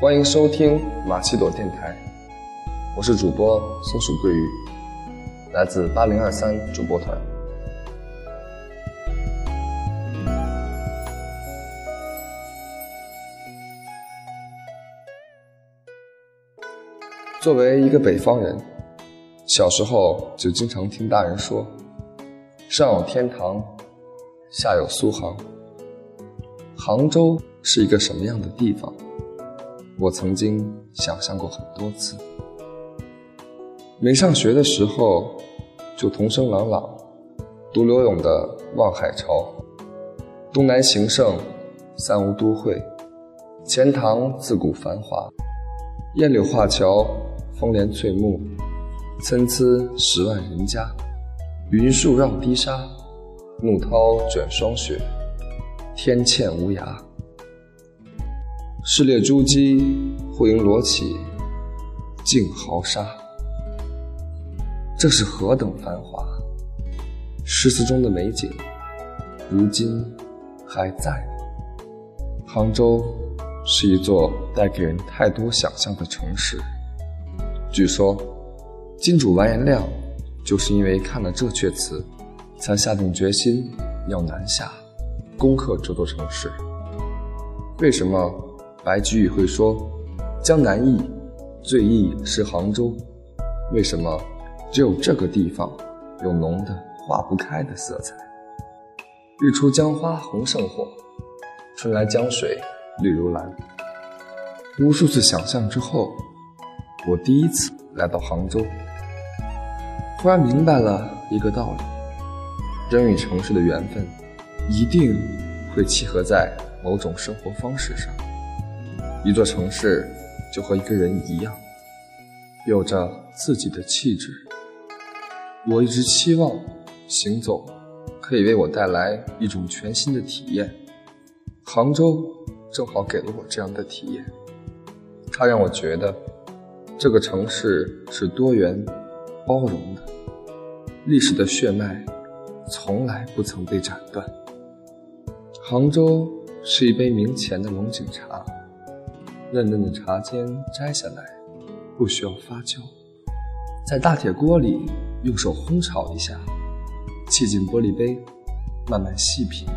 欢迎收听马奇朵电台，我是主播松鼠桂鱼，来自八零二三主播团。作为一个北方人，小时候就经常听大人说：“上有天堂，下有苏杭。”杭州是一个什么样的地方？我曾经想象过很多次。没上学的时候，就童声朗朗读刘永的《望海潮》：“东南形胜，三吴都会，钱塘自古繁华。烟柳画桥，风帘翠幕，参差十万人家。云树绕堤沙，怒涛卷霜雪，天堑无涯。”矢列珠玑，护缨罗绮，竞豪沙。这是何等繁华！诗词中的美景，如今还在吗？杭州是一座带给人太多想象的城市。据说，金主完颜亮就是因为看了这阙词，才下定决心要南下，攻克这座城市。为什么？白居易会说：“江南忆，最忆是杭州。”为什么只有这个地方有浓的化不开的色彩？日出江花红胜火，春来江水绿如蓝。无数次想象之后，我第一次来到杭州，忽然明白了一个道理：人与城市的缘分，一定会契合在某种生活方式上。一座城市就和一个人一样，有着自己的气质。我一直期望行走可以为我带来一种全新的体验。杭州正好给了我这样的体验，它让我觉得这个城市是多元、包容的，历史的血脉从来不曾被斩断。杭州是一杯明前的龙井茶。嫩嫩的茶尖摘下来，不需要发酵，在大铁锅里用手烘炒一下，沏进玻璃杯，慢慢细品，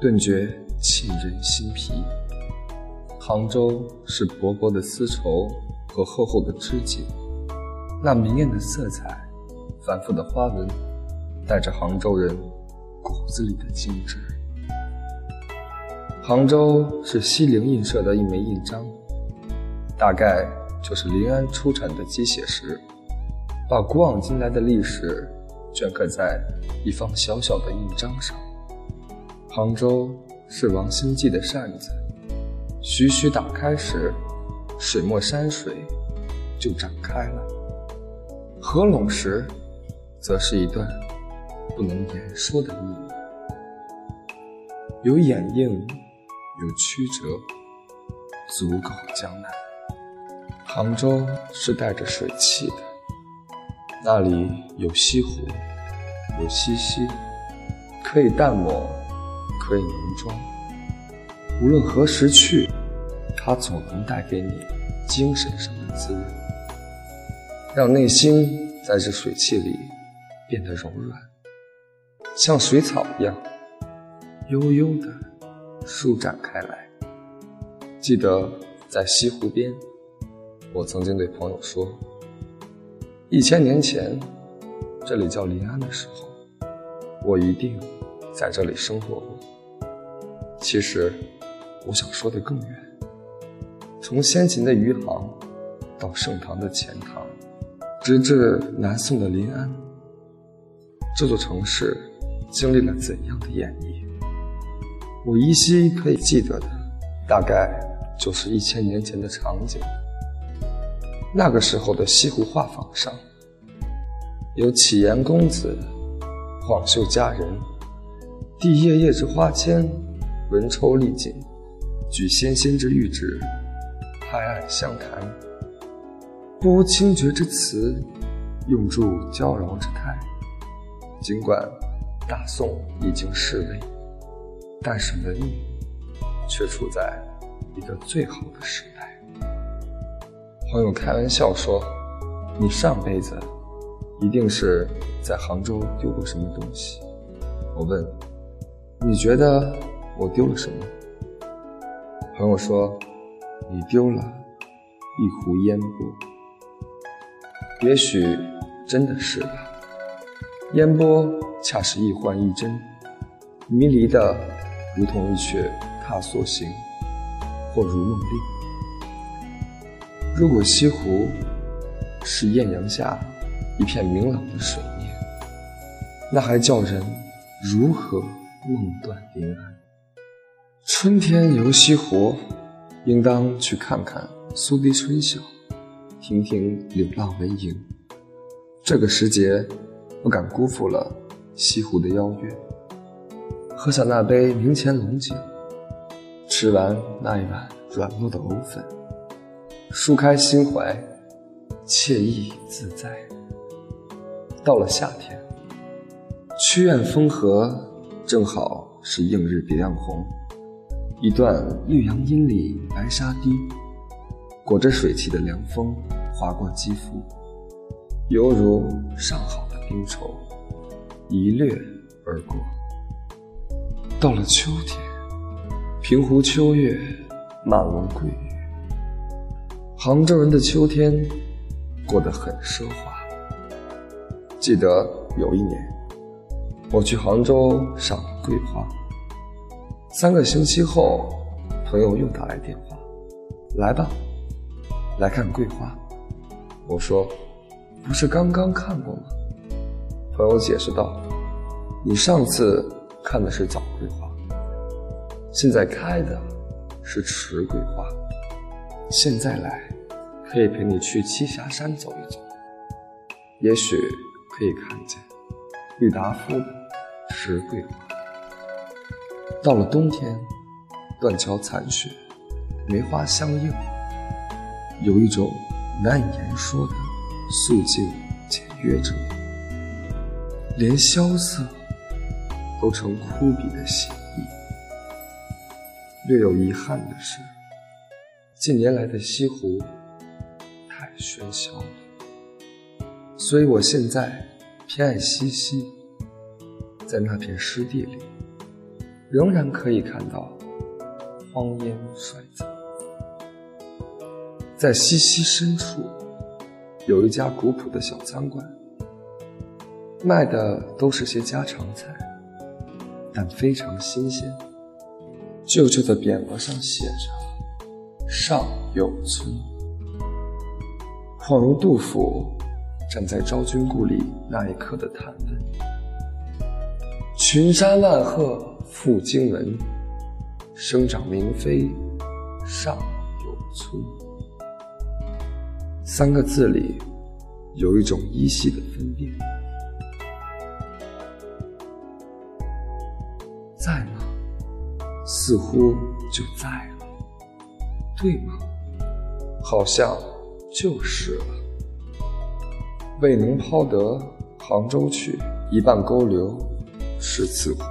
顿觉沁人心脾。杭州是薄薄的丝绸和厚厚的织锦，那明艳的色彩，繁复的花纹，带着杭州人骨子里的精致。杭州是西泠印社的一枚印章，大概就是临安出产的鸡血石，把古往今来的历史镌刻在一方小小的印章上。杭州是王兴记的扇子，徐徐打开时，水墨山水就展开了；合拢时，则是一段不能言说的秘密，有掩映。有曲折，足够江南。杭州是带着水汽的，那里有西湖，有西溪，可以淡抹，可以浓妆。无论何时去，它总能带给你精神上的滋润，让内心在这水汽里变得柔软，像水草一样悠悠的。舒展开来。记得在西湖边，我曾经对朋友说：“一千年前，这里叫临安的时候，我一定在这里生活过。”其实，我想说的更远。从先秦的余杭，到盛唐的钱塘，直至南宋的临安，这座城市经历了怎样的演绎？我依稀可以记得的，大概就是一千年前的场景。那个时候的西湖画舫上，有启颜公子、晃袖佳人，递叶叶之花笺，文抽丽锦，举纤纤之玉指，拍案相谈。不无清绝之词，用助娇娆之态。尽管大宋已经式微，但是文艺却处在一个最好的时代。朋友开玩笑说：“你上辈子一定是在杭州丢过什么东西。”我问：“你觉得我丢了什么？”朋友说：“你丢了一壶烟波。”也许真的是吧。烟波恰是一幻一真，迷离的如同一阙踏索行，或如梦令。如果西湖是艳阳下一片明朗的水面，那还叫人如何梦断临安？春天游西湖，应当去看看苏堤春晓。听听柳浪为营，这个时节不敢辜负了西湖的邀约。喝下那杯明前龙井，吃完那一碗软糯的藕粉，舒开心怀，惬意自在。到了夏天，曲院风荷正好是映日别样红，一段绿杨阴里白沙堤。裹着水汽的凉风划过肌肤，犹如上好的冰绸，一掠而过。到了秋天，平湖秋月，满笼桂雨。杭州人的秋天过得很奢华。记得有一年，我去杭州赏桂花，三个星期后，朋友又打来电话，来吧。来看桂花，我说，不是刚刚看过吗？朋友解释道：“你上次看的是早桂花，现在开的是迟桂花。现在来，可以陪你去栖霞山走一走，也许可以看见郁达夫的迟桂花。到了冬天，断桥残雪，梅花相映。”有一种难以言说的肃静且悦彻，连萧瑟都成枯笔的写意。略有遗憾的是，近年来的西湖太喧嚣了，所以我现在偏爱西溪。在那片湿地里，仍然可以看到荒烟衰草。在西溪深处，有一家古朴的小餐馆，卖的都是些家常菜，但非常新鲜。旧旧的匾额上写着“上有村”，恍如杜甫站在昭君故里那一刻的叹问：“群山万壑赴荆门，生长明妃上有村。”三个字里有一种依稀的分辨，在吗？似乎就在了，对吗？好像就是了。未能抛得杭州去，一半勾留是此湖。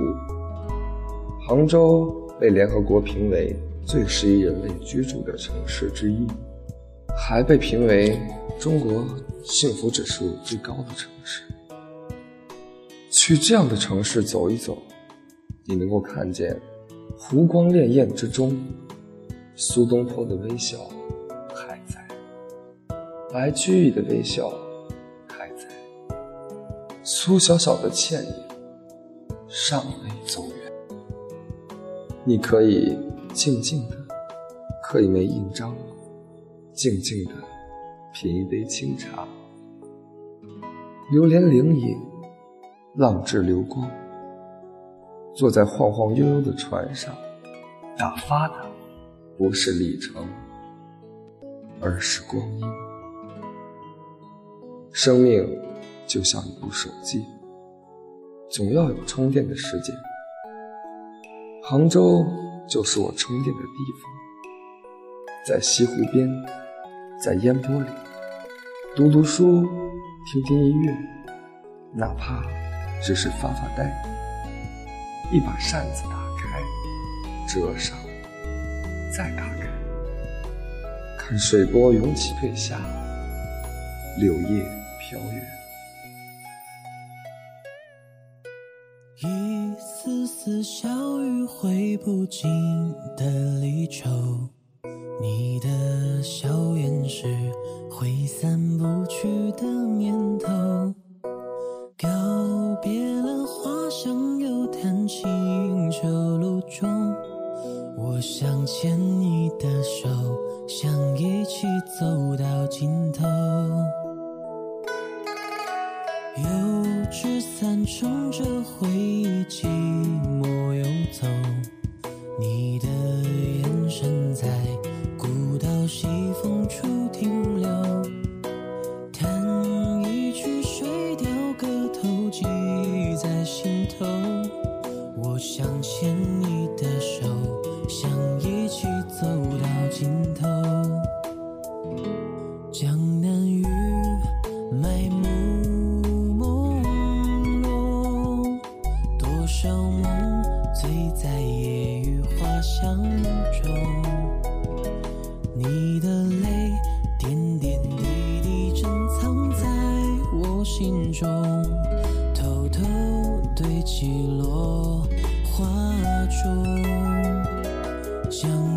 杭州被联合国评为最适宜人类居住的城市之一。还被评为中国幸福指数最高的城市。去这样的城市走一走，你能够看见湖光潋滟之中，苏东坡的微笑还在，白居易的微笑还在，苏小小的倩影尚未走远。你可以静静的刻一枚印章。静静的品一杯清茶，流连灵隐，浪掷流光。坐在晃晃悠悠的船上，打发的不是里程，而是光阴。生命就像一部手机，总要有充电的时间。杭州就是我充电的地方，在西湖边。在烟波里，读读书，听听音乐，哪怕只是发发呆。一把扇子打开，折上，再打开，看水波涌起退下，柳叶飘远。一丝丝小挥不尽的离愁，你的笑颜是。挥散不去的念头，告别了花香又叹清秋露中，我想牵你的手，像一头堆积落。画中，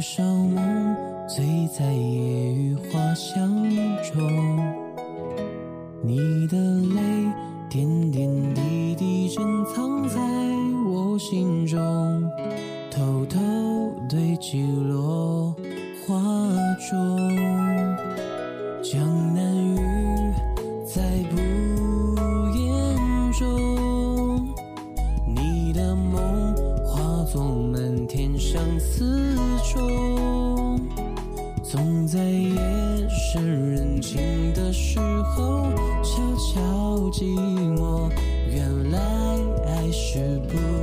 多少梦醉在夜雨花香中。你的泪。点点滴滴珍藏在我心中，偷偷堆积落花中。江南雨，在不言中。你的梦化作满天相思中，总在夜深人静的时候悄悄寂寞。原来爱是不。